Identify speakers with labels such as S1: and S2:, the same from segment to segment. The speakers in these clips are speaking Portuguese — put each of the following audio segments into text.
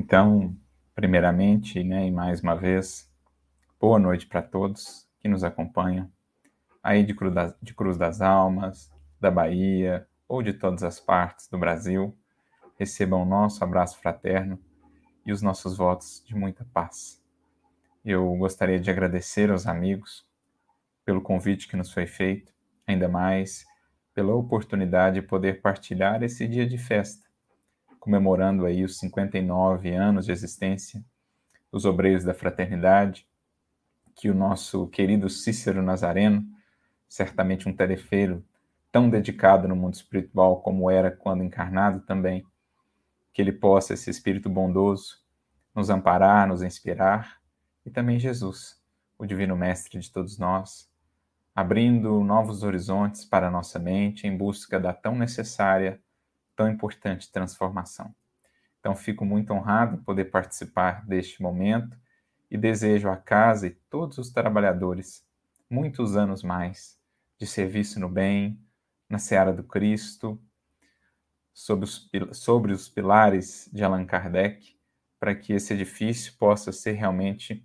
S1: Então, primeiramente, né, e mais uma vez, boa noite para todos que nos acompanham, aí de Cruz, das, de Cruz das Almas, da Bahia ou de todas as partes do Brasil. Recebam o nosso abraço fraterno e os nossos votos de muita paz. Eu gostaria de agradecer aos amigos pelo convite que nos foi feito, ainda mais pela oportunidade de poder partilhar esse dia de festa comemorando aí os 59 anos de existência dos Obreiros da Fraternidade, que o nosso querido Cícero Nazareno, certamente um tarefeiro tão dedicado no mundo espiritual como era quando encarnado também, que ele possa, esse espírito bondoso, nos amparar, nos inspirar, e também Jesus, o Divino Mestre de todos nós, abrindo novos horizontes para a nossa mente em busca da tão necessária tão importante transformação. Então, fico muito honrado em poder participar deste momento e desejo à casa e todos os trabalhadores muitos anos mais de serviço no bem, na seara do Cristo, sobre os, sobre os pilares de Allan Kardec, para que esse edifício possa ser realmente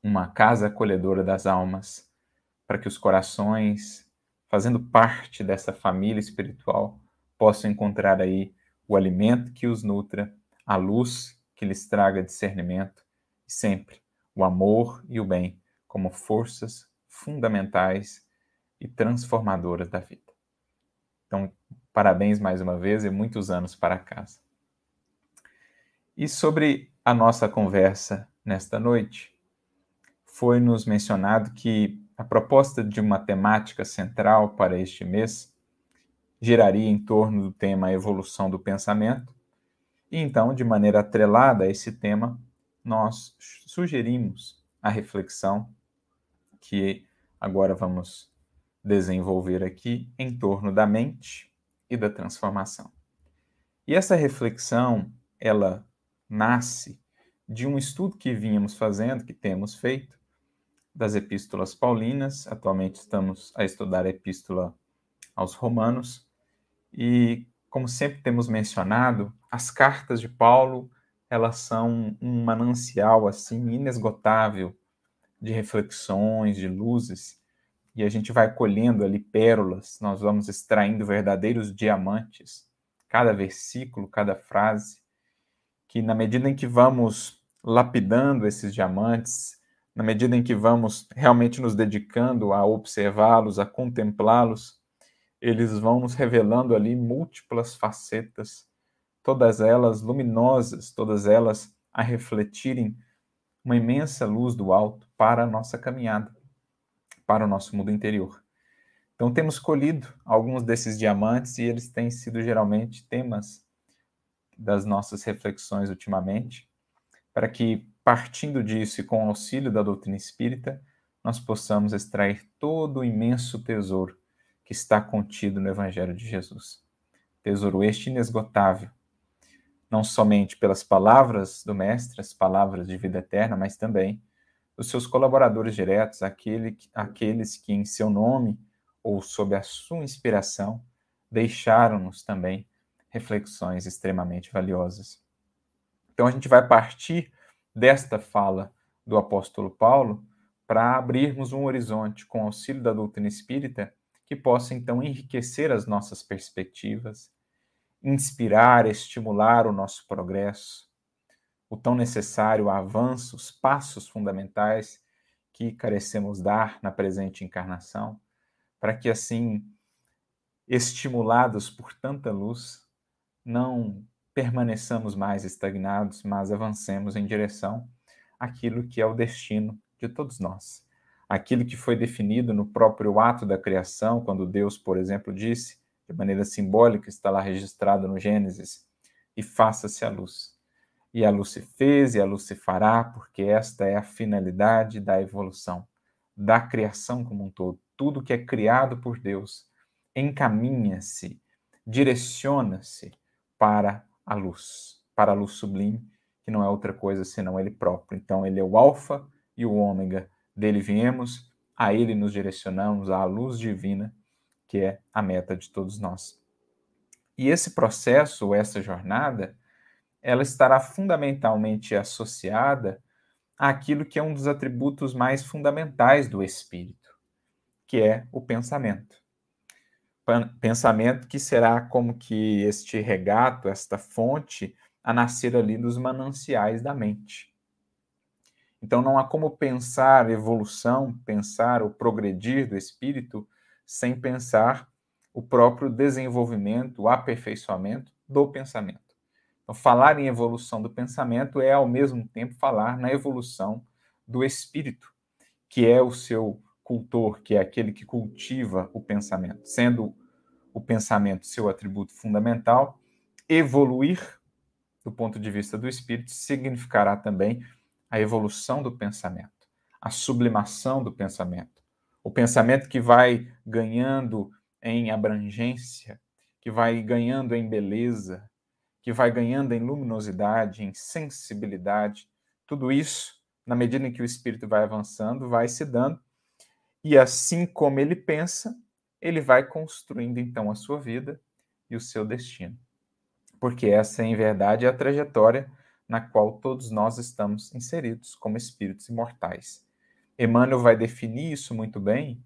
S1: uma casa acolhedora das almas, para que os corações, fazendo parte dessa família espiritual, possam encontrar aí o alimento que os nutra, a luz que lhes traga discernimento e sempre o amor e o bem como forças fundamentais e transformadoras da vida. Então, parabéns mais uma vez e muitos anos para casa. E sobre a nossa conversa nesta noite, foi nos mencionado que a proposta de uma temática central para este mês giraria em torno do tema evolução do pensamento. E então, de maneira atrelada a esse tema, nós sugerimos a reflexão que agora vamos desenvolver aqui em torno da mente e da transformação. E essa reflexão, ela nasce de um estudo que vínhamos fazendo, que temos feito, das epístolas paulinas. Atualmente estamos a estudar a epístola aos Romanos, e, como sempre temos mencionado, as cartas de Paulo, elas são um manancial assim inesgotável de reflexões, de luzes, e a gente vai colhendo ali pérolas, nós vamos extraindo verdadeiros diamantes, cada versículo, cada frase, que na medida em que vamos lapidando esses diamantes, na medida em que vamos realmente nos dedicando a observá-los, a contemplá-los, eles vão nos revelando ali múltiplas facetas, todas elas luminosas, todas elas a refletirem uma imensa luz do alto para a nossa caminhada, para o nosso mundo interior. Então, temos colhido alguns desses diamantes e eles têm sido geralmente temas das nossas reflexões ultimamente, para que, partindo disso e com o auxílio da doutrina espírita, nós possamos extrair todo o imenso tesouro que está contido no Evangelho de Jesus. Tesouro este inesgotável, não somente pelas palavras do Mestre, as palavras de vida eterna, mas também dos seus colaboradores diretos, aquele, aqueles que, em seu nome ou sob a sua inspiração, deixaram-nos também reflexões extremamente valiosas. Então, a gente vai partir desta fala do apóstolo Paulo para abrirmos um horizonte com auxílio da doutrina espírita que possa então enriquecer as nossas perspectivas, inspirar, estimular o nosso progresso, o tão necessário avanço, os passos fundamentais que carecemos dar na presente encarnação, para que assim, estimulados por tanta luz, não permaneçamos mais estagnados, mas avancemos em direção àquilo que é o destino de todos nós aquilo que foi definido no próprio ato da criação, quando Deus, por exemplo, disse, de maneira simbólica, está lá registrado no Gênesis, e faça-se a luz. E a luz se fez e a luz se fará, porque esta é a finalidade da evolução, da criação como um todo. Tudo que é criado por Deus encaminha-se, direciona-se para a luz, para a luz sublime, que não é outra coisa senão Ele próprio. Então, Ele é o Alfa e o Ômega, dele viemos, a ele nos direcionamos, à luz divina, que é a meta de todos nós. E esse processo, essa jornada, ela estará fundamentalmente associada àquilo que é um dos atributos mais fundamentais do espírito, que é o pensamento. Pensamento que será como que este regato, esta fonte, a nascer ali dos mananciais da mente. Então não há como pensar evolução, pensar o progredir do espírito sem pensar o próprio desenvolvimento, o aperfeiçoamento do pensamento. Então, falar em evolução do pensamento é, ao mesmo tempo, falar na evolução do espírito, que é o seu cultor, que é aquele que cultiva o pensamento. Sendo o pensamento seu atributo fundamental, evoluir do ponto de vista do espírito significará também a evolução do pensamento, a sublimação do pensamento. O pensamento que vai ganhando em abrangência, que vai ganhando em beleza, que vai ganhando em luminosidade, em sensibilidade. Tudo isso, na medida em que o espírito vai avançando, vai se dando. E assim como ele pensa, ele vai construindo então a sua vida e o seu destino. Porque essa, em verdade, é a trajetória na qual todos nós estamos inseridos como espíritos imortais. Emmanuel vai definir isso muito bem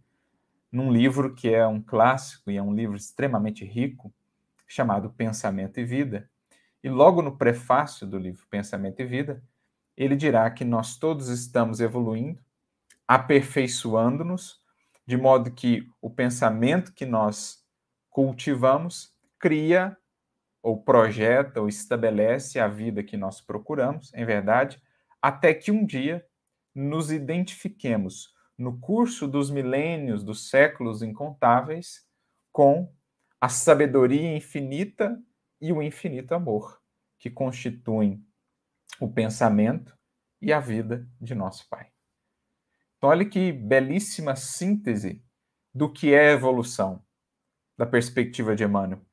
S1: num livro que é um clássico e é um livro extremamente rico, chamado Pensamento e Vida, e logo no prefácio do livro Pensamento e Vida, ele dirá que nós todos estamos evoluindo, aperfeiçoando-nos, de modo que o pensamento que nós cultivamos cria ou projeta ou estabelece a vida que nós procuramos, em verdade, até que um dia nos identifiquemos no curso dos milênios, dos séculos incontáveis, com a sabedoria infinita e o infinito amor, que constituem o pensamento e a vida de nosso Pai. Então, olha que belíssima síntese do que é evolução, da perspectiva de Emmanuel.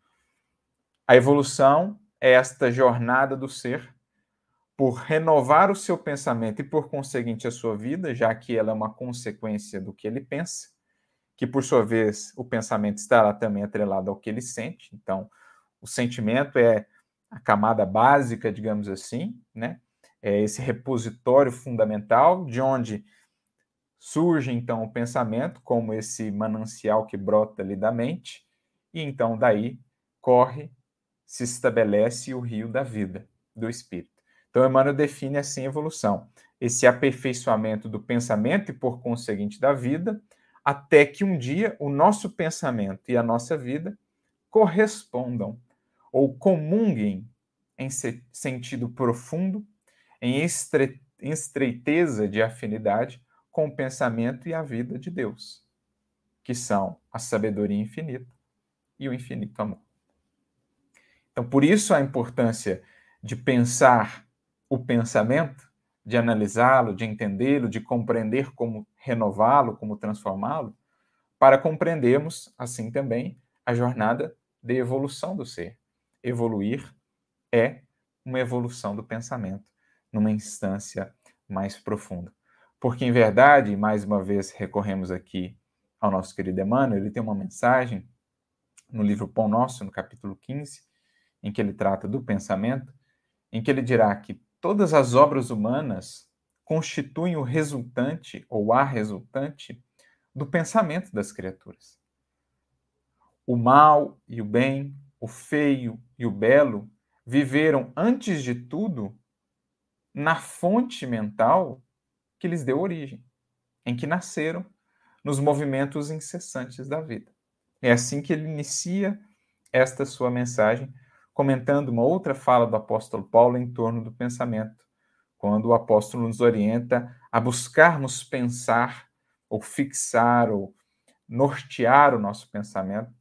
S1: A evolução é esta jornada do ser por renovar o seu pensamento e, por conseguinte, a sua vida, já que ela é uma consequência do que ele pensa, que, por sua vez, o pensamento estará também atrelado ao que ele sente. Então, o sentimento é a camada básica, digamos assim, né? É esse repositório fundamental de onde surge então o pensamento como esse manancial que brota ali da mente e então daí corre, se estabelece o rio da vida do espírito. Então Emmanuel define assim a evolução, esse aperfeiçoamento do pensamento e por conseguinte da vida, até que um dia o nosso pensamento e a nossa vida correspondam ou comunguem em sentido profundo, em estreiteza de afinidade com o pensamento e a vida de Deus, que são a sabedoria infinita e o infinito amor. Então, por isso a importância de pensar o pensamento, de analisá-lo, de entendê-lo, de compreender como renová-lo, como transformá-lo, para compreendermos, assim também, a jornada de evolução do ser. Evoluir é uma evolução do pensamento numa instância mais profunda. Porque, em verdade, mais uma vez recorremos aqui ao nosso querido Emmanuel, ele tem uma mensagem no livro Pão Nosso, no capítulo 15, em que ele trata do pensamento, em que ele dirá que todas as obras humanas constituem o resultante ou a resultante do pensamento das criaturas. O mal e o bem, o feio e o belo viveram, antes de tudo, na fonte mental que lhes deu origem, em que nasceram nos movimentos incessantes da vida. É assim que ele inicia esta sua mensagem, comentando uma outra fala do apóstolo Paulo em torno do pensamento, quando o apóstolo nos orienta a buscarmos pensar ou fixar ou nortear o nosso pensamento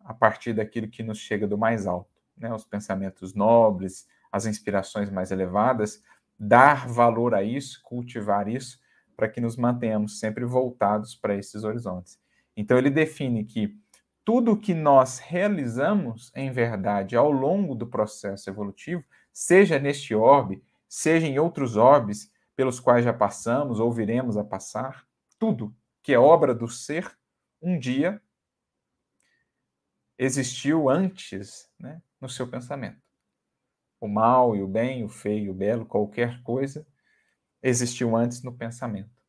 S1: a partir daquilo que nos chega do mais alto né, os pensamentos nobres, as inspirações mais elevadas, dar valor a isso, cultivar isso, para que nos mantenhamos sempre voltados para esses horizontes. Então, ele define que tudo que nós realizamos, em verdade, ao longo do processo evolutivo, seja neste orbe, seja em outros orbes pelos quais já passamos ou viremos a passar, tudo que é obra do ser, um dia existiu antes né, no seu pensamento. O mal e o bem, o feio e o belo, qualquer coisa, existiu antes no pensamento.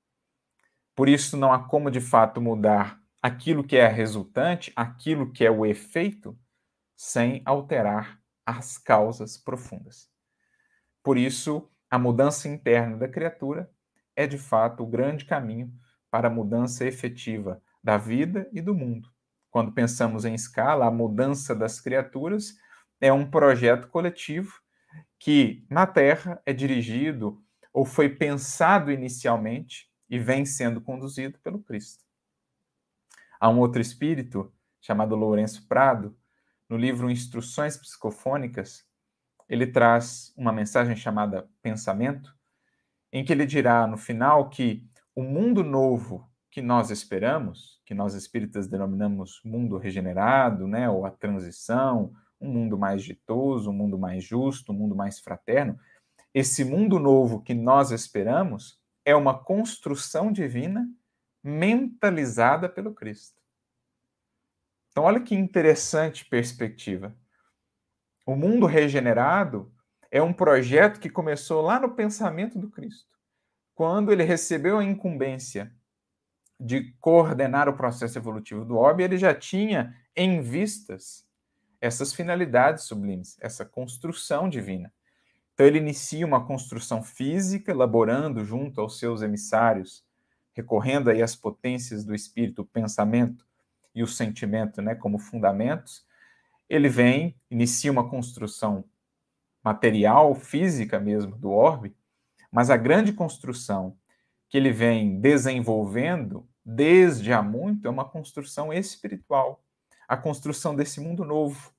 S1: Por isso, não há como de fato mudar aquilo que é a resultante, aquilo que é o efeito, sem alterar as causas profundas. Por isso, a mudança interna da criatura é de fato o grande caminho para a mudança efetiva da vida e do mundo. Quando pensamos em escala, a mudança das criaturas é um projeto coletivo que na Terra é dirigido ou foi pensado inicialmente e vem sendo conduzido pelo Cristo. Há um outro espírito chamado Lourenço Prado, no livro Instruções Psicofônicas, ele traz uma mensagem chamada Pensamento, em que ele dirá no final que o mundo novo que nós esperamos, que nós espíritas denominamos mundo regenerado, né, ou a transição, um mundo mais ditoso, um mundo mais justo, um mundo mais fraterno, esse mundo novo que nós esperamos é uma construção divina mentalizada pelo Cristo. Então, olha que interessante perspectiva. O mundo regenerado é um projeto que começou lá no pensamento do Cristo, quando ele recebeu a incumbência de coordenar o processo evolutivo do orbe, ele já tinha em vistas essas finalidades sublimes, essa construção divina. Então, ele inicia uma construção física, elaborando junto aos seus emissários, recorrendo aí às potências do espírito, o pensamento e o sentimento, né, como fundamentos. Ele vem, inicia uma construção material, física mesmo, do orbe, mas a grande construção que ele vem desenvolvendo desde há muito é uma construção espiritual, a construção desse mundo novo,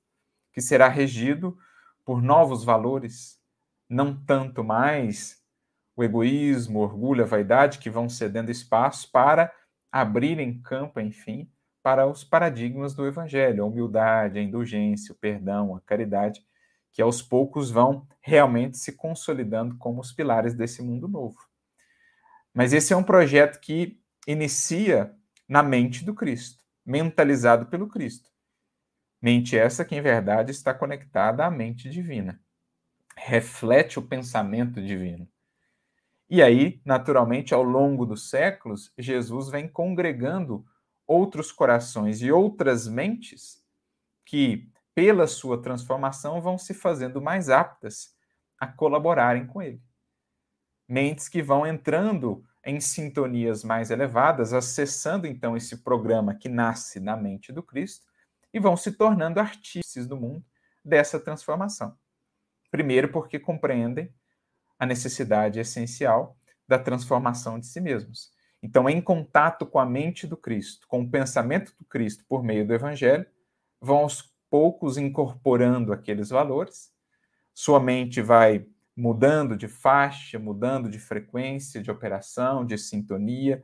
S1: que será regido por novos valores, não tanto mais o egoísmo, o orgulho, a vaidade que vão cedendo espaço para abrirem campo, enfim, para os paradigmas do evangelho, a humildade, a indulgência, o perdão, a caridade, que aos poucos vão realmente se consolidando como os pilares desse mundo novo. Mas esse é um projeto que inicia na mente do Cristo, mentalizado pelo Cristo. Mente essa que, em verdade, está conectada à mente divina reflete o pensamento divino. E aí, naturalmente, ao longo dos séculos, Jesus vem congregando outros corações e outras mentes que, pela sua transformação, vão se fazendo mais aptas a colaborarem com ele. Mentes que vão entrando em sintonias mais elevadas, acessando então esse programa que nasce na mente do Cristo e vão se tornando artífices do mundo dessa transformação. Primeiro, porque compreendem a necessidade essencial da transformação de si mesmos. Então, em contato com a mente do Cristo, com o pensamento do Cristo por meio do Evangelho, vão aos poucos incorporando aqueles valores. Sua mente vai mudando de faixa, mudando de frequência, de operação, de sintonia.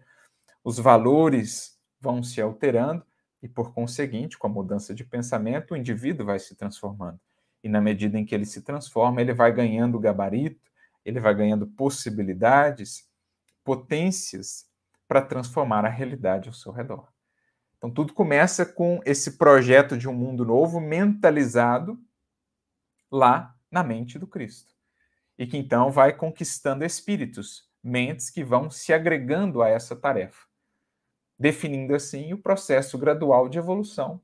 S1: Os valores vão se alterando e, por conseguinte, com a mudança de pensamento, o indivíduo vai se transformando e na medida em que ele se transforma, ele vai ganhando gabarito, ele vai ganhando possibilidades, potências para transformar a realidade ao seu redor. Então tudo começa com esse projeto de um mundo novo mentalizado lá na mente do Cristo. E que então vai conquistando espíritos, mentes que vão se agregando a essa tarefa, definindo assim o processo gradual de evolução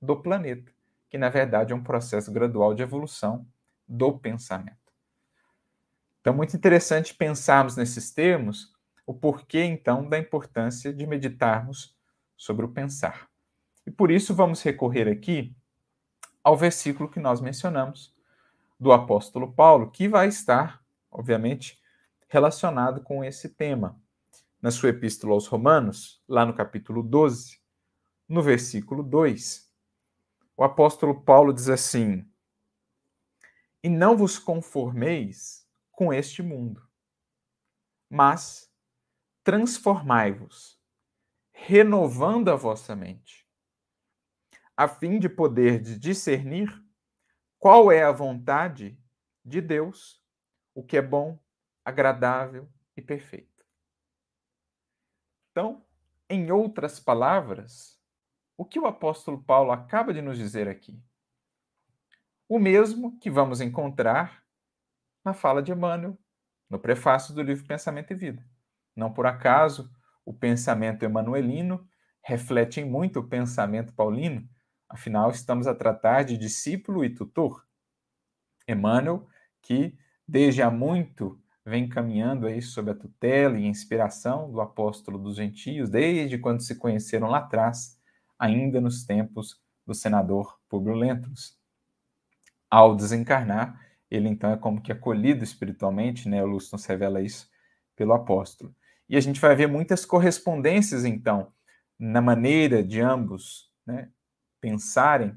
S1: do planeta que na verdade é um processo gradual de evolução do pensamento. Então, muito interessante pensarmos nesses termos, o porquê então da importância de meditarmos sobre o pensar. E por isso vamos recorrer aqui ao versículo que nós mencionamos do apóstolo Paulo, que vai estar, obviamente, relacionado com esse tema. Na sua epístola aos Romanos, lá no capítulo 12, no versículo 2, o apóstolo Paulo diz assim: E não vos conformeis com este mundo, mas transformai-vos, renovando a vossa mente, a fim de poder discernir qual é a vontade de Deus, o que é bom, agradável e perfeito. Então, em outras palavras, o que o apóstolo Paulo acaba de nos dizer aqui? O mesmo que vamos encontrar na fala de Emmanuel, no prefácio do livro Pensamento e Vida. Não por acaso, o pensamento emanuelino reflete muito o pensamento paulino, afinal, estamos a tratar de discípulo e tutor. Emmanuel, que desde há muito vem caminhando aí sob a tutela e inspiração do apóstolo dos gentios, desde quando se conheceram lá atrás, ainda nos tempos do senador Públio Lentulus. Ao desencarnar, ele então é como que acolhido espiritualmente, né? O Lúcio nos revela isso pelo apóstolo. E a gente vai ver muitas correspondências, então, na maneira de ambos né, pensarem,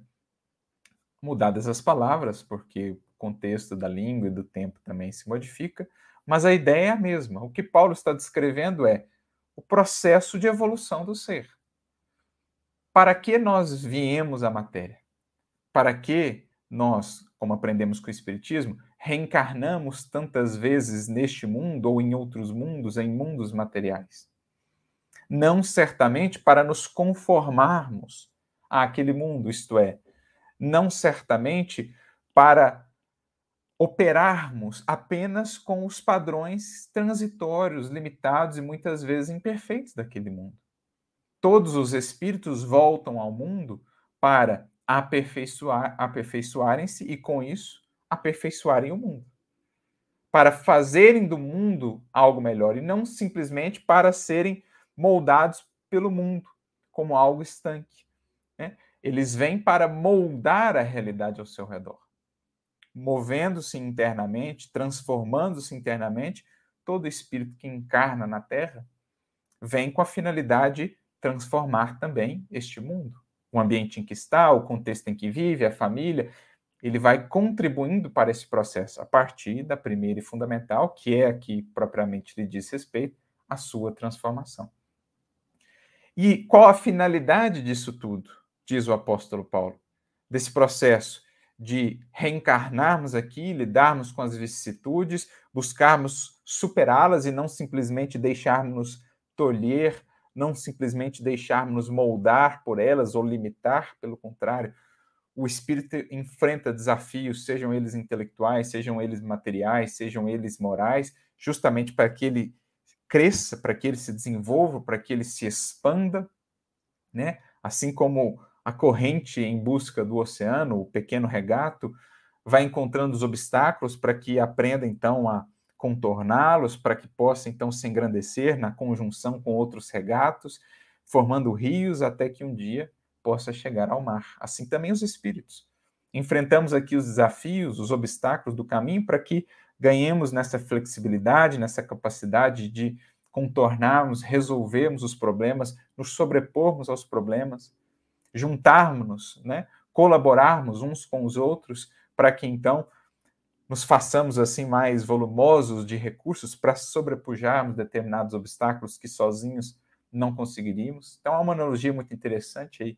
S1: mudadas as palavras, porque o contexto da língua e do tempo também se modifica, mas a ideia é a mesma. O que Paulo está descrevendo é o processo de evolução do ser. Para que nós viemos à matéria? Para que nós, como aprendemos com o Espiritismo, reencarnamos tantas vezes neste mundo ou em outros mundos, em mundos materiais? Não certamente para nos conformarmos àquele mundo, isto é, não certamente para operarmos apenas com os padrões transitórios, limitados e muitas vezes imperfeitos daquele mundo. Todos os espíritos voltam ao mundo para aperfeiçoar, aperfeiçoarem-se e, com isso, aperfeiçoarem o mundo. Para fazerem do mundo algo melhor e não simplesmente para serem moldados pelo mundo como algo estanque. Né? Eles vêm para moldar a realidade ao seu redor. Movendo-se internamente, transformando-se internamente, todo espírito que encarna na Terra vem com a finalidade de transformar também este mundo. O ambiente em que está, o contexto em que vive, a família, ele vai contribuindo para esse processo a partir da primeira e fundamental, que é a que propriamente lhe diz respeito, a sua transformação. E qual a finalidade disso tudo, diz o apóstolo Paulo, desse processo de reencarnarmos aqui, lidarmos com as vicissitudes, buscarmos superá-las e não simplesmente deixarmos tolher, não simplesmente deixarmos moldar por elas ou limitar, pelo contrário, o espírito enfrenta desafios, sejam eles intelectuais, sejam eles materiais, sejam eles morais, justamente para que ele cresça, para que ele se desenvolva, para que ele se expanda, né? Assim como a corrente em busca do oceano, o pequeno regato, vai encontrando os obstáculos para que aprenda então a contorná-los, para que possa então se engrandecer na conjunção com outros regatos, formando rios até que um dia possa chegar ao mar. Assim também os espíritos. Enfrentamos aqui os desafios, os obstáculos do caminho para que ganhemos nessa flexibilidade, nessa capacidade de contornarmos, resolvermos os problemas, nos sobrepormos aos problemas, juntarmos-nos, né? colaborarmos uns com os outros, para que então nos façamos assim mais volumosos de recursos para sobrepujarmos determinados obstáculos que sozinhos não conseguiríamos. Então, há uma analogia muito interessante aí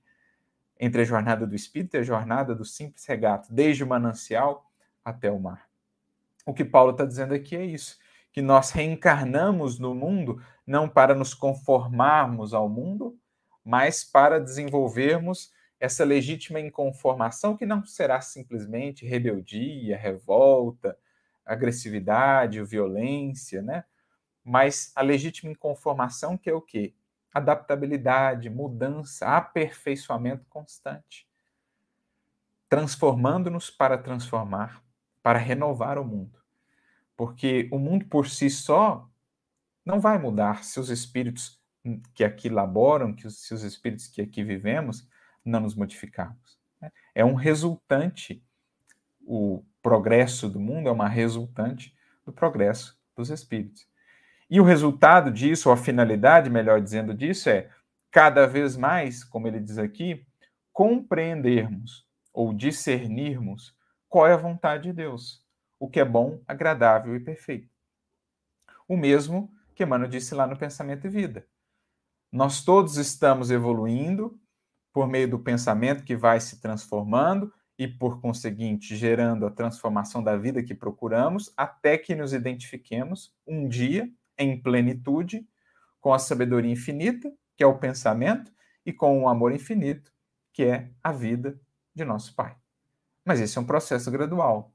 S1: entre a jornada do espírito e a jornada do simples regato, desde o manancial até o mar. O que Paulo está dizendo aqui é isso, que nós reencarnamos no mundo não para nos conformarmos ao mundo, mas para desenvolvermos essa legítima inconformação que não será simplesmente rebeldia, revolta, agressividade, violência, né? Mas a legítima inconformação que é o quê? adaptabilidade, mudança, aperfeiçoamento constante, transformando-nos para transformar, para renovar o mundo. Porque o mundo por si só não vai mudar se os espíritos que aqui laboram, que os, se os espíritos que aqui vivemos, não nos modificarmos. Né? É um resultante, o progresso do mundo é uma resultante do progresso dos espíritos. E o resultado disso, ou a finalidade, melhor dizendo, disso é cada vez mais, como ele diz aqui, compreendermos ou discernirmos qual é a vontade de Deus, o que é bom, agradável e perfeito. O mesmo que Emmanuel disse lá no Pensamento e Vida. Nós todos estamos evoluindo por meio do pensamento que vai se transformando e, por conseguinte, gerando a transformação da vida que procuramos, até que nos identifiquemos um dia em plenitude com a sabedoria infinita, que é o pensamento, e com o amor infinito, que é a vida de nosso Pai. Mas esse é um processo gradual.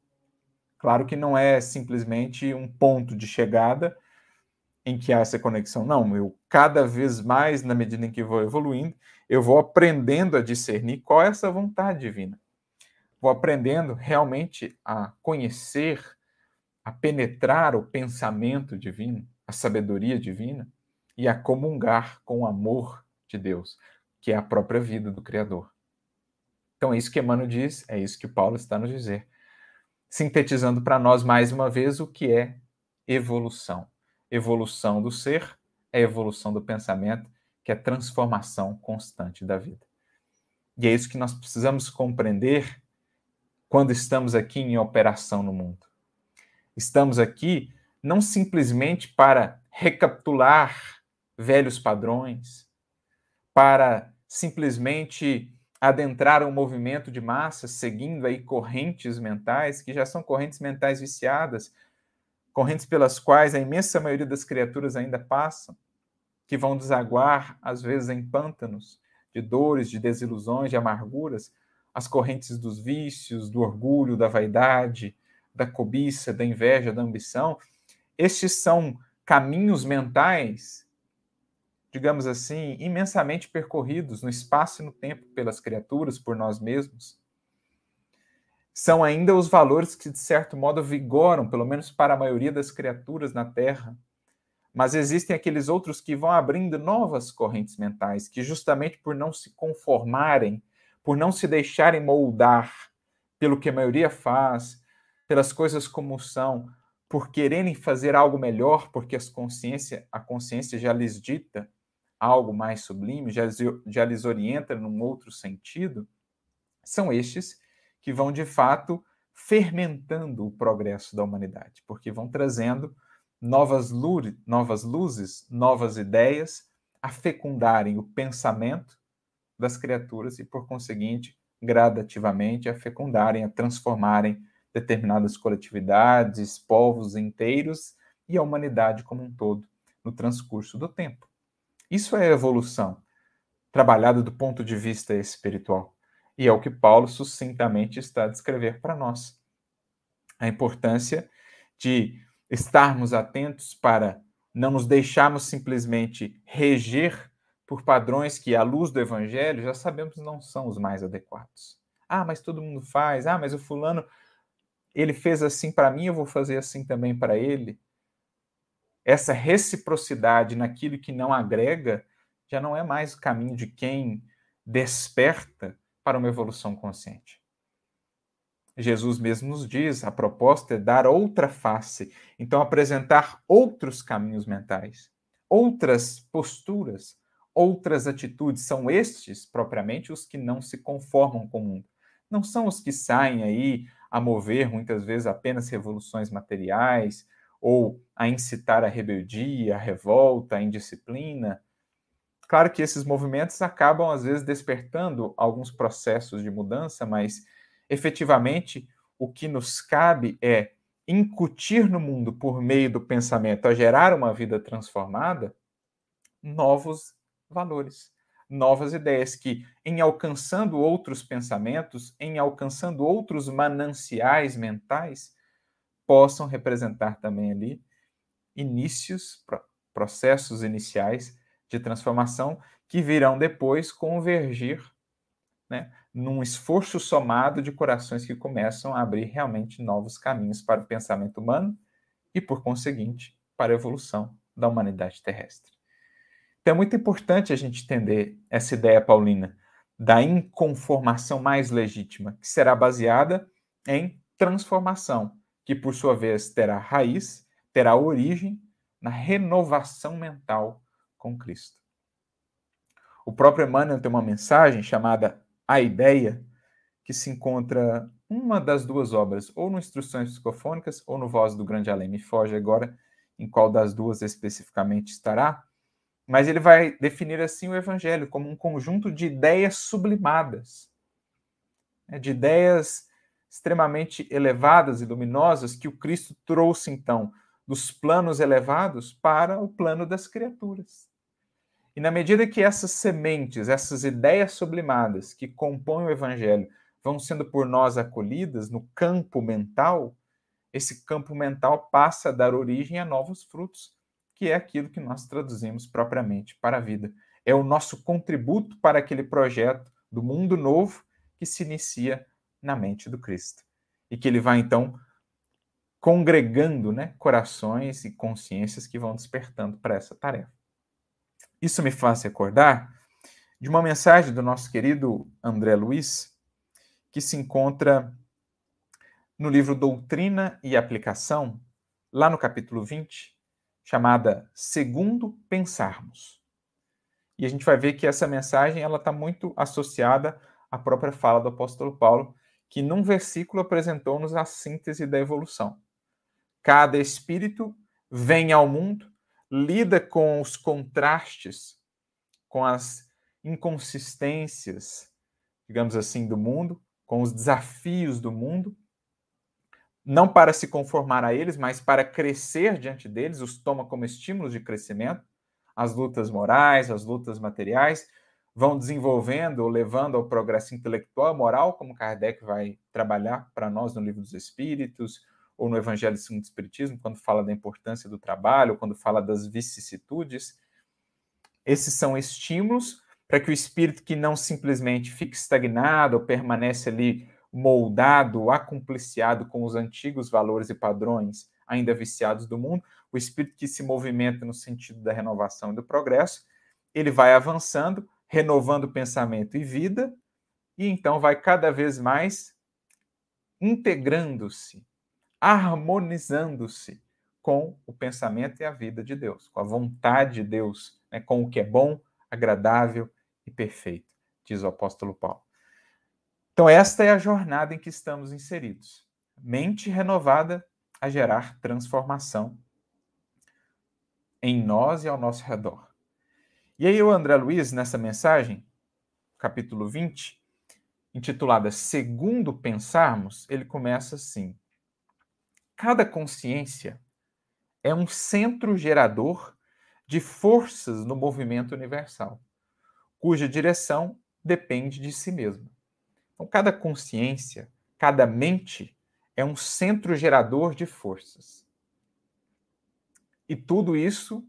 S1: Claro que não é simplesmente um ponto de chegada em que há essa conexão. Não, eu cada vez mais, na medida em que vou evoluindo, eu vou aprendendo a discernir qual é essa vontade divina. Vou aprendendo realmente a conhecer, a penetrar o pensamento divino, a sabedoria divina e a comungar com o amor de Deus, que é a própria vida do Criador. Então é isso que Emmanuel diz, é isso que Paulo está nos dizer, sintetizando para nós mais uma vez o que é evolução evolução do ser, é evolução do pensamento, que é transformação constante da vida. E é isso que nós precisamos compreender quando estamos aqui em operação no mundo. Estamos aqui não simplesmente para recapitular velhos padrões, para simplesmente adentrar um movimento de massas seguindo aí correntes mentais que já são correntes mentais viciadas, correntes pelas quais a imensa maioria das criaturas ainda passam, que vão desaguar, às vezes, em pântanos de dores, de desilusões, de amarguras, as correntes dos vícios, do orgulho, da vaidade, da cobiça, da inveja, da ambição. Estes são caminhos mentais, digamos assim, imensamente percorridos no espaço e no tempo pelas criaturas, por nós mesmos são ainda os valores que, de certo modo, vigoram, pelo menos para a maioria das criaturas na Terra. Mas existem aqueles outros que vão abrindo novas correntes mentais, que, justamente por não se conformarem, por não se deixarem moldar pelo que a maioria faz, pelas coisas como são, por quererem fazer algo melhor, porque as consciência, a consciência já lhes dita algo mais sublime, já, já lhes orienta num outro sentido, são estes que vão de fato fermentando o progresso da humanidade, porque vão trazendo novas, novas luzes, novas ideias a fecundarem o pensamento das criaturas e, por conseguinte, gradativamente a fecundarem, a transformarem determinadas coletividades, povos inteiros e a humanidade como um todo no transcurso do tempo. Isso é evolução, trabalhada do ponto de vista espiritual. E é o que Paulo sucintamente está a descrever para nós. A importância de estarmos atentos para não nos deixarmos simplesmente reger por padrões que, à luz do evangelho, já sabemos não são os mais adequados. Ah, mas todo mundo faz. Ah, mas o fulano, ele fez assim para mim, eu vou fazer assim também para ele. Essa reciprocidade naquilo que não agrega já não é mais o caminho de quem desperta para uma evolução consciente. Jesus mesmo nos diz, a proposta é dar outra face, então apresentar outros caminhos mentais, outras posturas, outras atitudes. São estes, propriamente, os que não se conformam com o mundo. Não são os que saem aí a mover, muitas vezes, apenas revoluções materiais, ou a incitar a rebeldia, a revolta, a indisciplina, Claro que esses movimentos acabam, às vezes, despertando alguns processos de mudança, mas efetivamente o que nos cabe é incutir no mundo, por meio do pensamento, a gerar uma vida transformada, novos valores, novas ideias que, em alcançando outros pensamentos, em alcançando outros mananciais mentais, possam representar também ali inícios, processos iniciais de transformação que virão depois convergir né, num esforço somado de corações que começam a abrir realmente novos caminhos para o pensamento humano e, por conseguinte, para a evolução da humanidade terrestre. Então é muito importante a gente entender essa ideia paulina da inconformação mais legítima, que será baseada em transformação, que por sua vez terá raiz, terá origem na renovação mental com Cristo. O próprio Emmanuel tem uma mensagem chamada A Ideia, que se encontra uma das duas obras, ou no Instruções Psicofônicas ou no Voz do Grande Além. Me foge agora em qual das duas especificamente estará, mas ele vai definir assim o Evangelho como um conjunto de ideias sublimadas, né, de ideias extremamente elevadas e luminosas que o Cristo trouxe então dos planos elevados para o plano das criaturas. E na medida que essas sementes, essas ideias sublimadas que compõem o evangelho vão sendo por nós acolhidas no campo mental, esse campo mental passa a dar origem a novos frutos, que é aquilo que nós traduzimos propriamente para a vida. É o nosso contributo para aquele projeto do mundo novo que se inicia na mente do Cristo. E que ele vai então congregando né, corações e consciências que vão despertando para essa tarefa. Isso me faz recordar de uma mensagem do nosso querido André Luiz, que se encontra no livro Doutrina e Aplicação, lá no capítulo 20, chamada Segundo Pensarmos. E a gente vai ver que essa mensagem ela está muito associada à própria fala do apóstolo Paulo, que num versículo apresentou-nos a síntese da evolução. Cada espírito vem ao mundo, lida com os contrastes, com as inconsistências, digamos assim, do mundo, com os desafios do mundo, não para se conformar a eles, mas para crescer diante deles, os toma como estímulos de crescimento. As lutas morais, as lutas materiais vão desenvolvendo ou levando ao progresso intelectual e moral, como Kardec vai trabalhar para nós no Livro dos Espíritos ou no Evangelho segundo o Espiritismo, quando fala da importância do trabalho, quando fala das vicissitudes. Esses são estímulos para que o espírito que não simplesmente fique estagnado ou permanece ali moldado, acumpliciado com os antigos valores e padrões ainda viciados do mundo, o espírito que se movimenta no sentido da renovação e do progresso, ele vai avançando, renovando pensamento e vida, e então vai cada vez mais integrando-se, harmonizando-se com o pensamento e a vida de Deus, com a vontade de Deus, né, com o que é bom, agradável e perfeito, diz o apóstolo Paulo. Então, esta é a jornada em que estamos inseridos. Mente renovada a gerar transformação em nós e ao nosso redor. E aí, o André Luiz, nessa mensagem, capítulo 20, intitulada Segundo Pensarmos, ele começa assim: Cada consciência é um centro gerador de forças no movimento universal, cuja direção depende de si mesma. Então, cada consciência, cada mente é um centro gerador de forças. E tudo isso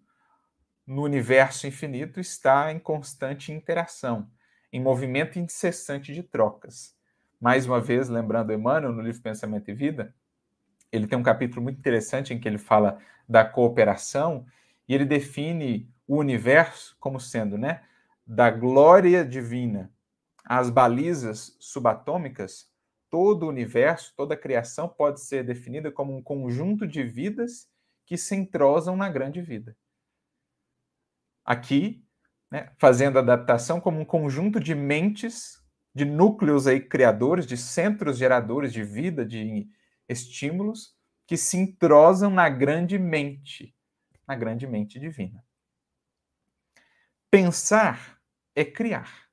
S1: no universo infinito está em constante interação, em movimento incessante de trocas. Mais uma vez, lembrando Emmanuel, no livro Pensamento e Vida, ele tem um capítulo muito interessante em que ele fala da cooperação e ele define o universo como sendo, né, da glória divina as balizas subatômicas, todo o universo, toda a criação pode ser definida como um conjunto de vidas que se entrosam na grande vida. Aqui, né, fazendo adaptação como um conjunto de mentes, de núcleos aí criadores, de centros geradores de vida, de estímulos, que se entrosam na grande mente, na grande mente divina. Pensar é criar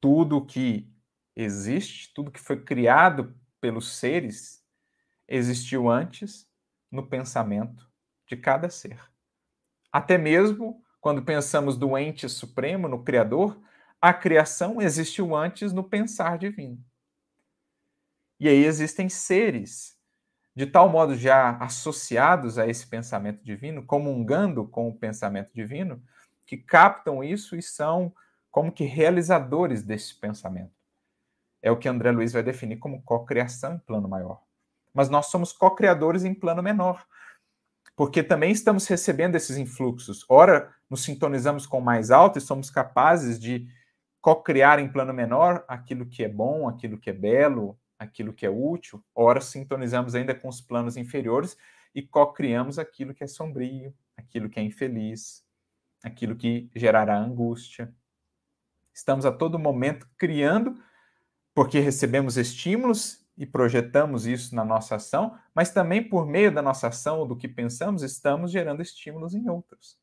S1: tudo que existe, tudo que foi criado pelos seres, existiu antes no pensamento de cada ser. Até mesmo quando pensamos do ente supremo, no Criador, a criação existiu antes no pensar divino. E aí existem seres de tal modo já associados a esse pensamento divino, comungando com o pensamento divino, que captam isso e são como que realizadores desse pensamento. É o que André Luiz vai definir como cocriação em plano maior. Mas nós somos co-criadores em plano menor, porque também estamos recebendo esses influxos. Ora, nos sintonizamos com o mais alto e somos capazes de co-criar em plano menor aquilo que é bom, aquilo que é belo, aquilo que é útil. Ora, sintonizamos ainda com os planos inferiores e co-criamos aquilo que é sombrio, aquilo que é infeliz, aquilo que gerará angústia. Estamos a todo momento criando, porque recebemos estímulos e projetamos isso na nossa ação, mas também por meio da nossa ação ou do que pensamos, estamos gerando estímulos em outros.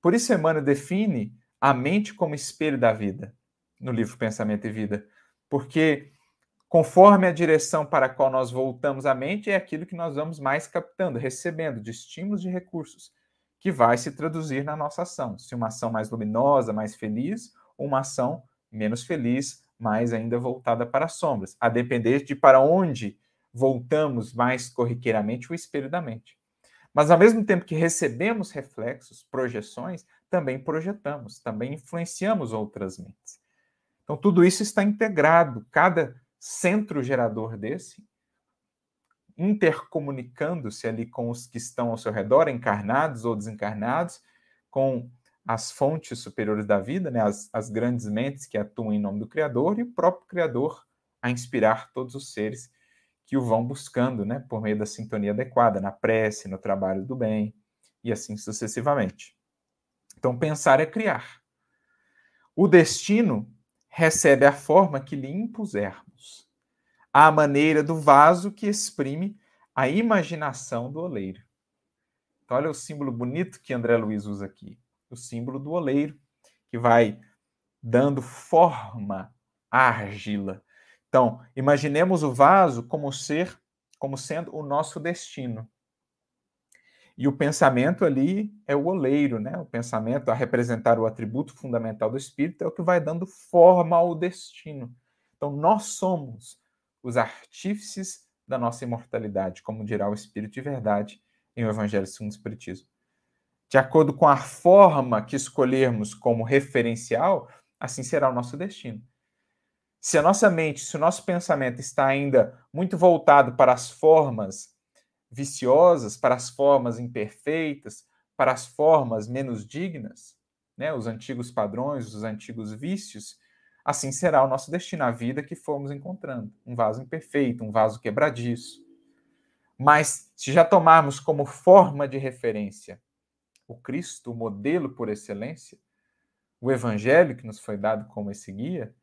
S1: Por isso, Emmanuel define a mente como espelho da vida, no livro Pensamento e Vida, porque conforme a direção para a qual nós voltamos a mente, é aquilo que nós vamos mais captando, recebendo de estímulos e recursos, que vai se traduzir na nossa ação. Se uma ação mais luminosa, mais feliz, uma ação menos feliz, mais ainda voltada para as sombras, a depender de para onde voltamos mais corriqueiramente o espelho da mente. Mas ao mesmo tempo que recebemos reflexos, projeções, também projetamos, também influenciamos outras mentes. Então tudo isso está integrado, cada centro gerador desse intercomunicando-se ali com os que estão ao seu redor, encarnados ou desencarnados, com as fontes superiores da vida, né, as, as grandes mentes que atuam em nome do Criador, e o próprio Criador a inspirar todos os seres que o vão buscando, né, por meio da sintonia adequada, na prece, no trabalho do bem, e assim sucessivamente. Então, pensar é criar. O destino recebe a forma que lhe impusermos à maneira do vaso que exprime a imaginação do oleiro. Então, olha o símbolo bonito que André Luiz usa aqui. O símbolo do oleiro, que vai dando forma à argila. Então, imaginemos o vaso como ser, como sendo o nosso destino. E o pensamento ali é o oleiro, né? O pensamento a representar o atributo fundamental do espírito é o que vai dando forma ao destino. Então, nós somos os artífices da nossa imortalidade, como dirá o Espírito de Verdade em o Evangelho segundo o Espiritismo. De acordo com a forma que escolhermos como referencial, assim será o nosso destino. Se a nossa mente, se o nosso pensamento está ainda muito voltado para as formas viciosas, para as formas imperfeitas, para as formas menos dignas, né, os antigos padrões, os antigos vícios, assim será o nosso destino, a vida que formos encontrando. Um vaso imperfeito, um vaso quebradiço. Mas se já tomarmos como forma de referência o Cristo, o modelo por excelência, o Evangelho que nos foi dado como esse guia,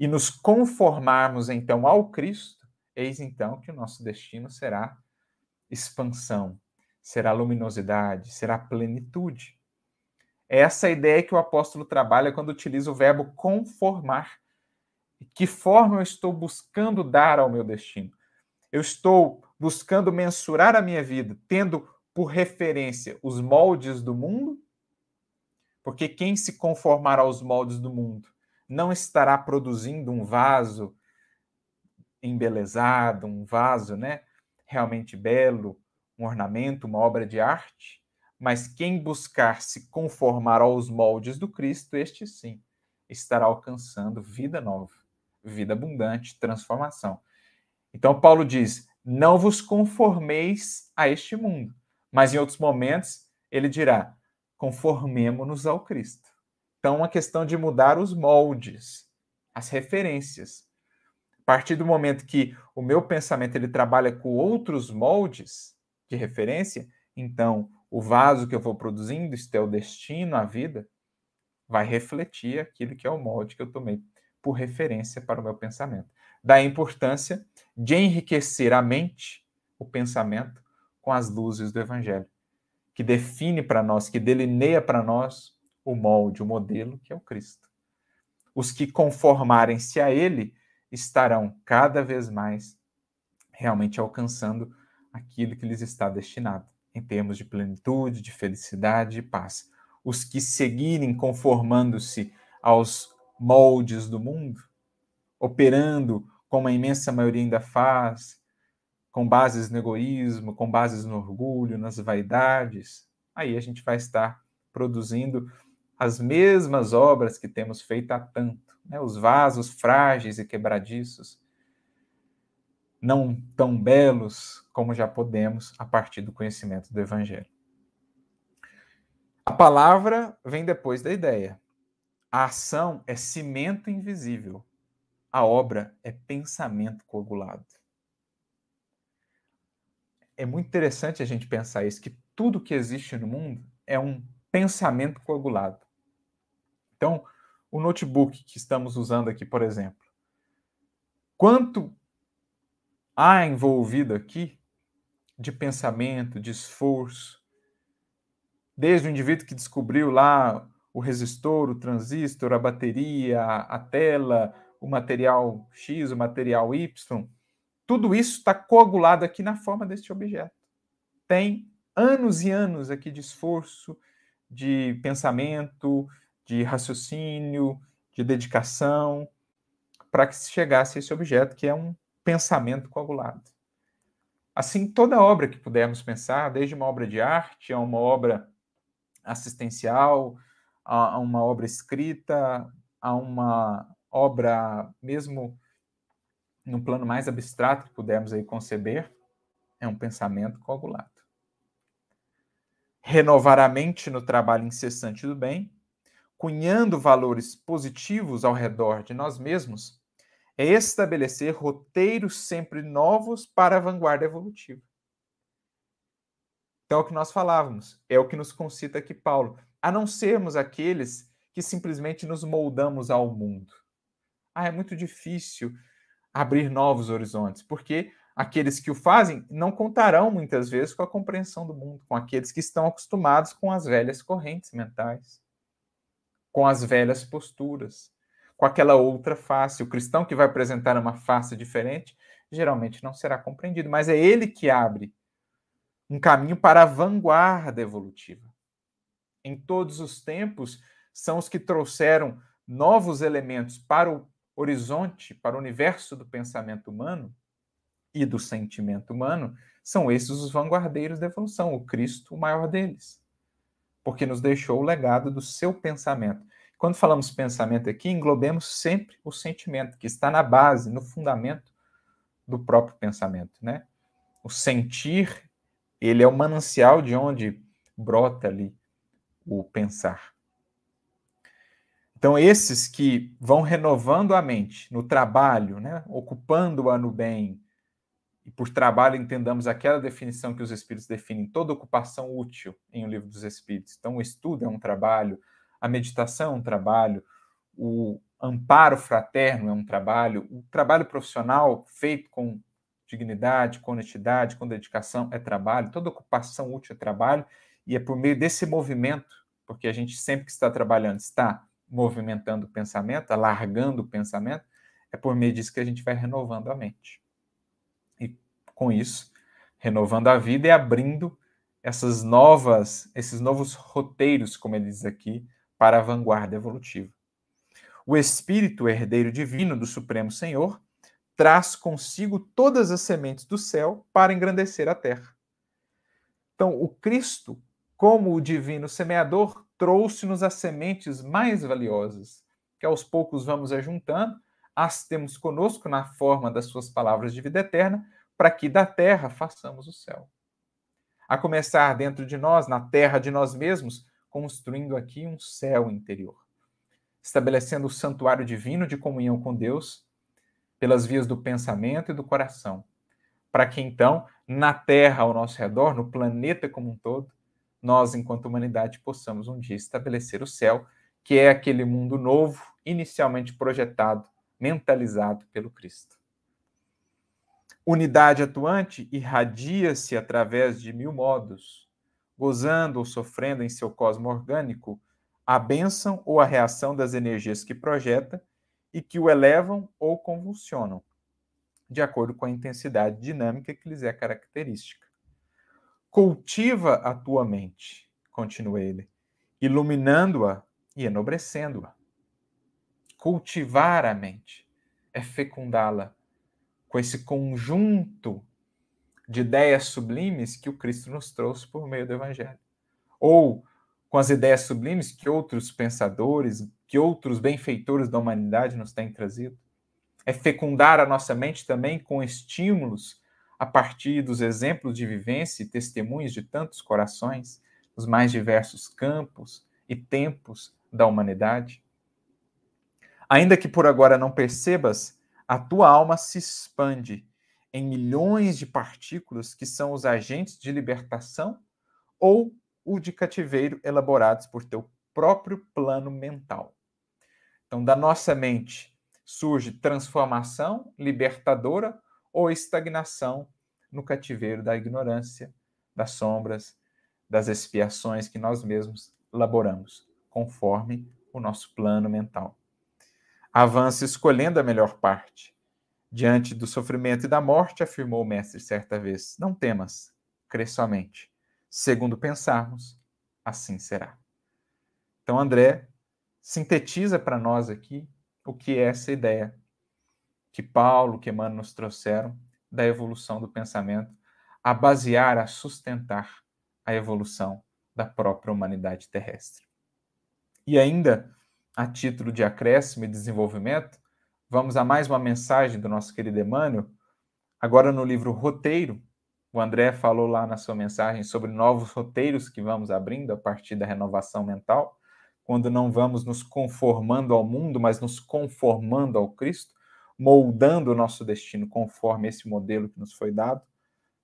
S1: e nos conformarmos então ao Cristo, eis então que o nosso destino será expansão, será luminosidade, será plenitude. É essa ideia que o apóstolo trabalha quando utiliza o verbo conformar. Que forma eu estou buscando dar ao meu destino? Eu estou buscando mensurar a minha vida, tendo por referência os moldes do mundo? Porque quem se conformar aos moldes do mundo não estará produzindo um vaso embelezado, um vaso, né, realmente belo, um ornamento, uma obra de arte, mas quem buscar se conformar aos moldes do Cristo, este sim estará alcançando vida nova, vida abundante, transformação. Então, Paulo diz: não vos conformeis a este mundo, mas em outros momentos ele dirá: conformemo-nos ao Cristo. Então, uma questão de mudar os moldes, as referências. A partir do momento que o meu pensamento ele trabalha com outros moldes de referência, então o vaso que eu vou produzindo, isto é o destino, a vida, vai refletir aquilo que é o molde que eu tomei por referência para o meu pensamento. Da importância de enriquecer a mente, o pensamento, com as luzes do Evangelho, que define para nós, que delineia para nós o molde, o modelo, que é o Cristo. Os que conformarem-se a Ele estarão cada vez mais realmente alcançando aquilo que lhes está destinado em termos de plenitude, de felicidade e paz. Os que seguirem conformando-se aos moldes do mundo, operando como a imensa maioria ainda faz, com bases no egoísmo, com bases no orgulho, nas vaidades, aí a gente vai estar produzindo as mesmas obras que temos feito há tanto, né? os vasos frágeis e quebradiços, não tão belos como já podemos a partir do conhecimento do Evangelho. A palavra vem depois da ideia. A ação é cimento invisível. A obra é pensamento coagulado. É muito interessante a gente pensar isso, que tudo que existe no mundo é um pensamento coagulado. Então, o notebook que estamos usando aqui, por exemplo, quanto há envolvido aqui de pensamento, de esforço, desde o indivíduo que descobriu lá o resistor, o transistor, a bateria, a tela, o material X, o material Y, tudo isso está coagulado aqui na forma deste objeto. Tem anos e anos aqui de esforço, de pensamento, de raciocínio, de dedicação, para que se chegasse a esse objeto que é um pensamento coagulado. Assim, toda obra que pudermos pensar, desde uma obra de arte a uma obra assistencial, a uma obra escrita, a uma obra mesmo no plano mais abstrato que pudermos aí conceber, é um pensamento coagulado. Renovar a mente no trabalho incessante do bem, cunhando valores positivos ao redor de nós mesmos, é estabelecer roteiros sempre novos para a vanguarda evolutiva. Então, é o que nós falávamos, é o que nos concita aqui Paulo, a não sermos aqueles que simplesmente nos moldamos ao mundo. Ah, é muito difícil abrir novos horizontes, porque aqueles que o fazem não contarão muitas vezes com a compreensão do mundo, com aqueles que estão acostumados com as velhas correntes mentais, com as velhas posturas, com aquela outra face. O cristão que vai apresentar uma face diferente geralmente não será compreendido, mas é ele que abre um caminho para a vanguarda evolutiva. Em todos os tempos, são os que trouxeram novos elementos para o horizonte, para o universo do pensamento humano e do sentimento humano, são esses os vanguardeiros da evolução, o Cristo, o maior deles, porque nos deixou o legado do seu pensamento. Quando falamos pensamento aqui, englobemos sempre o sentimento, que está na base, no fundamento do próprio pensamento, né? O sentir, ele é o manancial de onde brota ali o pensar. Então, esses que vão renovando a mente no trabalho, né? ocupando-a no bem, e por trabalho entendamos aquela definição que os Espíritos definem, toda ocupação útil em O Livro dos Espíritos. Então, o estudo é um trabalho, a meditação é um trabalho, o amparo fraterno é um trabalho, o trabalho profissional feito com dignidade, com honestidade, com dedicação é trabalho, toda ocupação útil é trabalho, e é por meio desse movimento, porque a gente sempre que está trabalhando está movimentando o pensamento, alargando o pensamento, é por meio disso que a gente vai renovando a mente. E com isso, renovando a vida e abrindo essas novas, esses novos roteiros, como ele diz aqui, para a vanguarda evolutiva. O Espírito herdeiro divino do Supremo Senhor traz consigo todas as sementes do céu para engrandecer a terra. Então, o Cristo, como o divino semeador, trouxe-nos as sementes mais valiosas, que aos poucos vamos ajuntando, as temos conosco na forma das suas palavras de vida eterna, para que da terra façamos o céu. A começar dentro de nós, na terra de nós mesmos, construindo aqui um céu interior, estabelecendo o santuário divino de comunhão com Deus pelas vias do pensamento e do coração, para que então, na Terra ao nosso redor, no planeta como um todo, nós, enquanto humanidade, possamos um dia estabelecer o céu, que é aquele mundo novo, inicialmente projetado, mentalizado pelo Cristo. Unidade atuante irradia-se através de mil modos, gozando ou sofrendo em seu cosmo orgânico a bênção ou a reação das energias que projeta e que o elevam ou convulsionam, de acordo com a intensidade dinâmica que lhes é característica. Cultiva a tua mente, continua ele, iluminando-a e enobrecendo-a. Cultivar a mente é fecundá-la com esse conjunto de ideias sublimes que o Cristo nos trouxe por meio do Evangelho. Ou com as ideias sublimes que outros pensadores, que outros benfeitores da humanidade nos têm trazido. É fecundar a nossa mente também com estímulos a partir dos exemplos de vivência e testemunhos de tantos corações, nos mais diversos campos e tempos da humanidade. Ainda que por agora não percebas, a tua alma se expande em milhões de partículas que são os agentes de libertação ou o de cativeiro elaborados por teu próprio plano mental. Então, da nossa mente surge transformação libertadora ou estagnação no cativeiro da ignorância, das sombras, das expiações que nós mesmos elaboramos, conforme o nosso plano mental. Avança escolhendo a melhor parte, Diante do sofrimento e da morte, afirmou o mestre certa vez: Não temas, crê somente. Segundo pensarmos, assim será. Então, André sintetiza para nós aqui o que é essa ideia que Paulo, que Emmanuel nos trouxeram da evolução do pensamento a basear, a sustentar a evolução da própria humanidade terrestre. E ainda, a título de acréscimo e desenvolvimento, vamos a mais uma mensagem do nosso querido Emmanuel, agora no livro Roteiro. O André falou lá na sua mensagem sobre novos roteiros que vamos abrindo a partir da renovação mental, quando não vamos nos conformando ao mundo, mas nos conformando ao Cristo, moldando o nosso destino conforme esse modelo que nos foi dado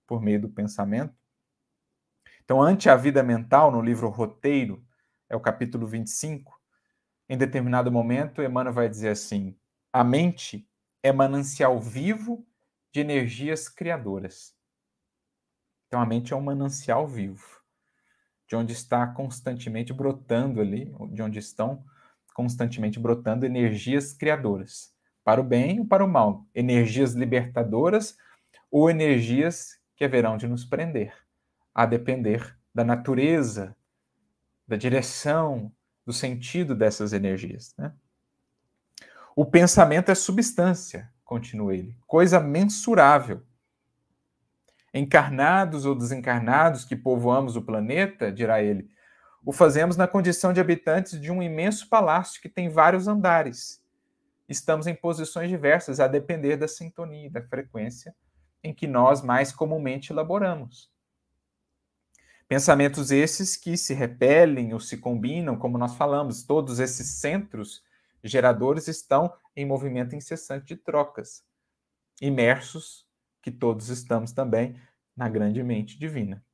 S1: por meio do pensamento. Então, ante a vida mental, no livro Roteiro, é o capítulo 25, em determinado momento, Emmanuel vai dizer assim: a mente é manancial vivo de energias criadoras. Então, a mente é um manancial vivo, de onde está constantemente brotando ali, de onde estão constantemente brotando energias criadoras, para o bem ou para o mal, energias libertadoras ou energias que haverão de nos prender, a depender da natureza, da direção, do sentido dessas energias. Né? O pensamento é substância, continua ele, coisa mensurável. Encarnados ou desencarnados que povoamos o planeta, dirá ele, o fazemos na condição de habitantes de um imenso palácio que tem vários andares. Estamos em posições diversas, a depender da sintonia, da frequência em que nós mais comumente elaboramos. Pensamentos esses que se repelem ou se combinam, como nós falamos, todos esses centros geradores estão em movimento incessante de trocas, imersos, que todos estamos também na grande mente divina.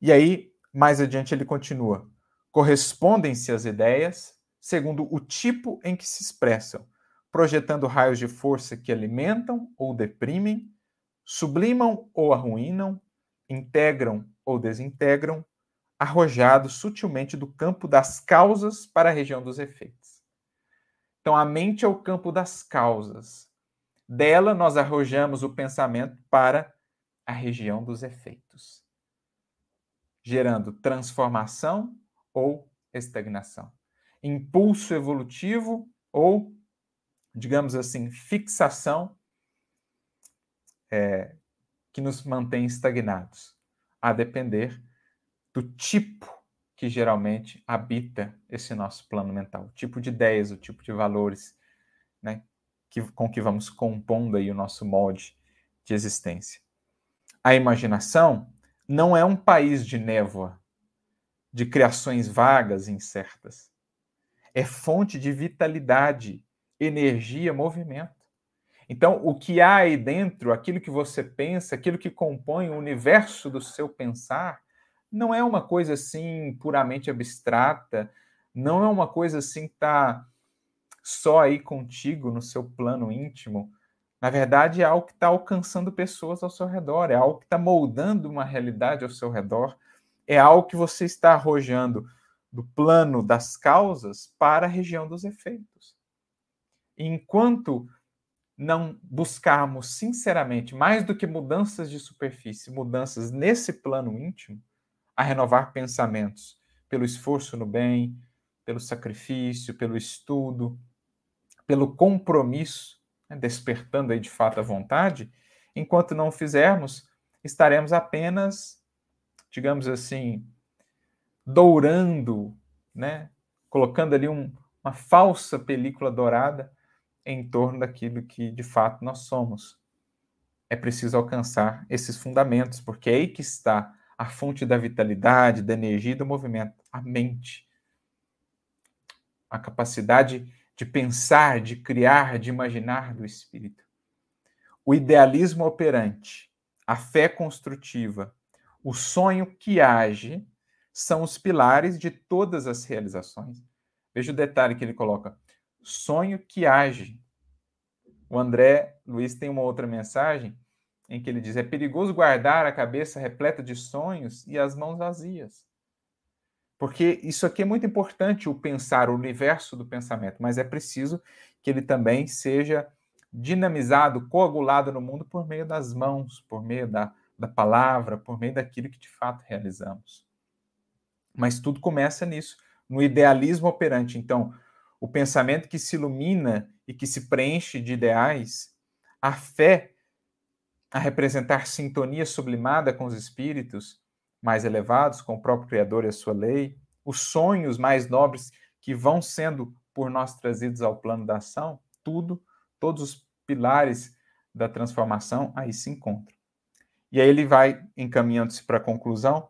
S1: E aí, mais adiante, ele continua: correspondem-se as ideias segundo o tipo em que se expressam, projetando raios de força que alimentam ou deprimem, sublimam ou arruinam, integram ou desintegram, arrojados sutilmente do campo das causas para a região dos efeitos. Então, a mente é o campo das causas. Dela, nós arrojamos o pensamento para a região dos efeitos, gerando transformação ou estagnação, impulso evolutivo ou digamos assim, fixação é, que nos mantém estagnados, a depender do tipo que geralmente habita esse nosso plano mental, o tipo de ideias, o tipo de valores, né, que, com que vamos compondo aí o nosso molde de existência. A imaginação não é um país de névoa, de criações vagas e incertas. É fonte de vitalidade energia, movimento. Então, o que há aí dentro, aquilo que você pensa, aquilo que compõe o universo do seu pensar, não é uma coisa assim puramente abstrata, não é uma coisa assim que está só aí contigo no seu plano íntimo. Na verdade, é algo que está alcançando pessoas ao seu redor, é algo que está moldando uma realidade ao seu redor, é algo que você está arrojando do plano das causas para a região dos efeitos enquanto não buscarmos sinceramente, mais do que mudanças de superfície, mudanças nesse plano íntimo, a renovar pensamentos pelo esforço no bem, pelo sacrifício, pelo estudo, pelo compromisso, né, despertando aí de fato a vontade, enquanto não fizermos, estaremos apenas, digamos assim, dourando, né, colocando ali um, uma falsa película dourada em torno daquilo que de fato nós somos. É preciso alcançar esses fundamentos, porque é aí que está a fonte da vitalidade, da energia e do movimento, a mente. A capacidade de pensar, de criar, de imaginar do espírito. O idealismo operante, a fé construtiva, o sonho que age são os pilares de todas as realizações. Veja o detalhe que ele coloca: sonho que age. O André Luiz tem uma outra mensagem em que ele diz: é perigoso guardar a cabeça repleta de sonhos e as mãos vazias. Porque isso aqui é muito importante, o pensar, o universo do pensamento, mas é preciso que ele também seja dinamizado, coagulado no mundo por meio das mãos, por meio da, da palavra, por meio daquilo que de fato realizamos. Mas tudo começa nisso, no idealismo operante. Então, o pensamento que se ilumina e que se preenche de ideais, a fé a representar sintonia sublimada com os espíritos mais elevados, com o próprio Criador e a sua lei, os sonhos mais nobres que vão sendo por nós trazidos ao plano da ação, tudo, todos os pilares da transformação aí se encontram. E aí ele vai encaminhando-se para a conclusão: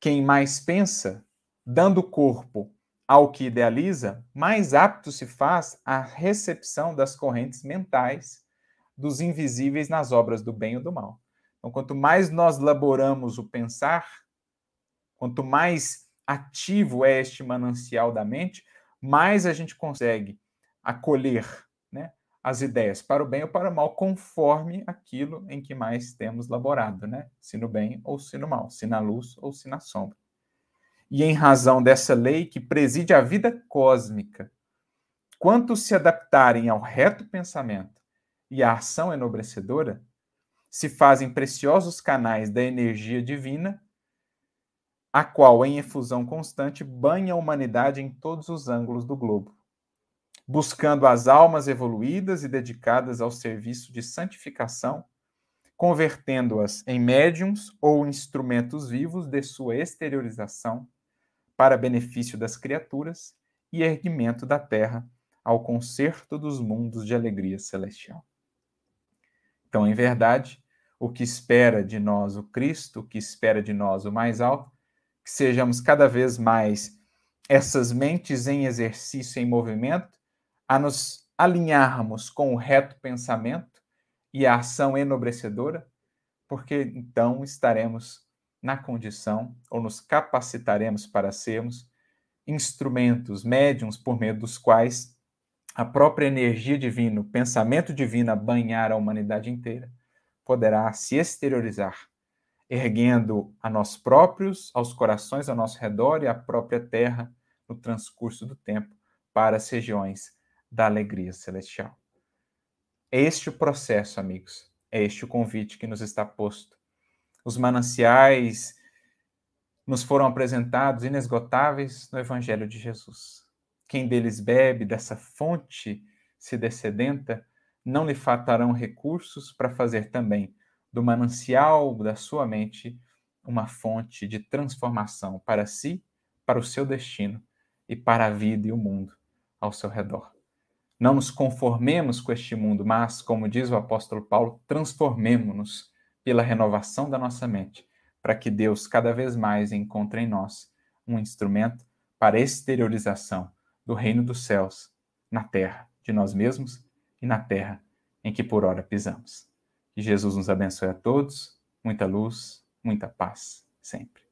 S1: quem mais pensa, dando corpo ao que idealiza, mais apto se faz à recepção das correntes mentais dos invisíveis nas obras do bem ou do mal. Então, quanto mais nós laboramos o pensar, quanto mais ativo é este manancial da mente, mais a gente consegue acolher né, as ideias para o bem ou para o mal, conforme aquilo em que mais temos laborado, né? se no bem ou se no mal, se na luz ou se na sombra e em razão dessa lei que preside a vida cósmica, quantos se adaptarem ao reto pensamento e à ação enobrecedora, se fazem preciosos canais da energia divina, a qual, em efusão constante, banha a humanidade em todos os ângulos do globo, buscando as almas evoluídas e dedicadas ao serviço de santificação, convertendo-as em médiums ou instrumentos vivos de sua exteriorização para benefício das criaturas e erguimento da terra ao concerto dos mundos de alegria celestial. Então, em verdade, o que espera de nós o Cristo, o que espera de nós o mais alto, que sejamos cada vez mais essas mentes em exercício, em movimento, a nos alinharmos com o reto pensamento e a ação enobrecedora, porque então estaremos na condição, ou nos capacitaremos para sermos, instrumentos, médiums, por meio dos quais a própria energia divina, o pensamento divino a banhar a humanidade inteira, poderá se exteriorizar, erguendo a nós próprios, aos corações ao nosso redor e à própria terra no transcurso do tempo para as regiões da alegria celestial. É este o processo, amigos. É este o convite que nos está posto os mananciais nos foram apresentados inesgotáveis no Evangelho de Jesus. Quem deles bebe dessa fonte se descedenta, não lhe faltarão recursos para fazer também do manancial da sua mente uma fonte de transformação para si, para o seu destino e para a vida e o mundo ao seu redor. Não nos conformemos com este mundo, mas, como diz o apóstolo Paulo, transformemo-nos pela renovação da nossa mente, para que Deus cada vez mais encontre em nós um instrumento para exteriorização do reino dos céus na terra de nós mesmos e na terra em que por ora pisamos. Que Jesus nos abençoe a todos, muita luz, muita paz sempre.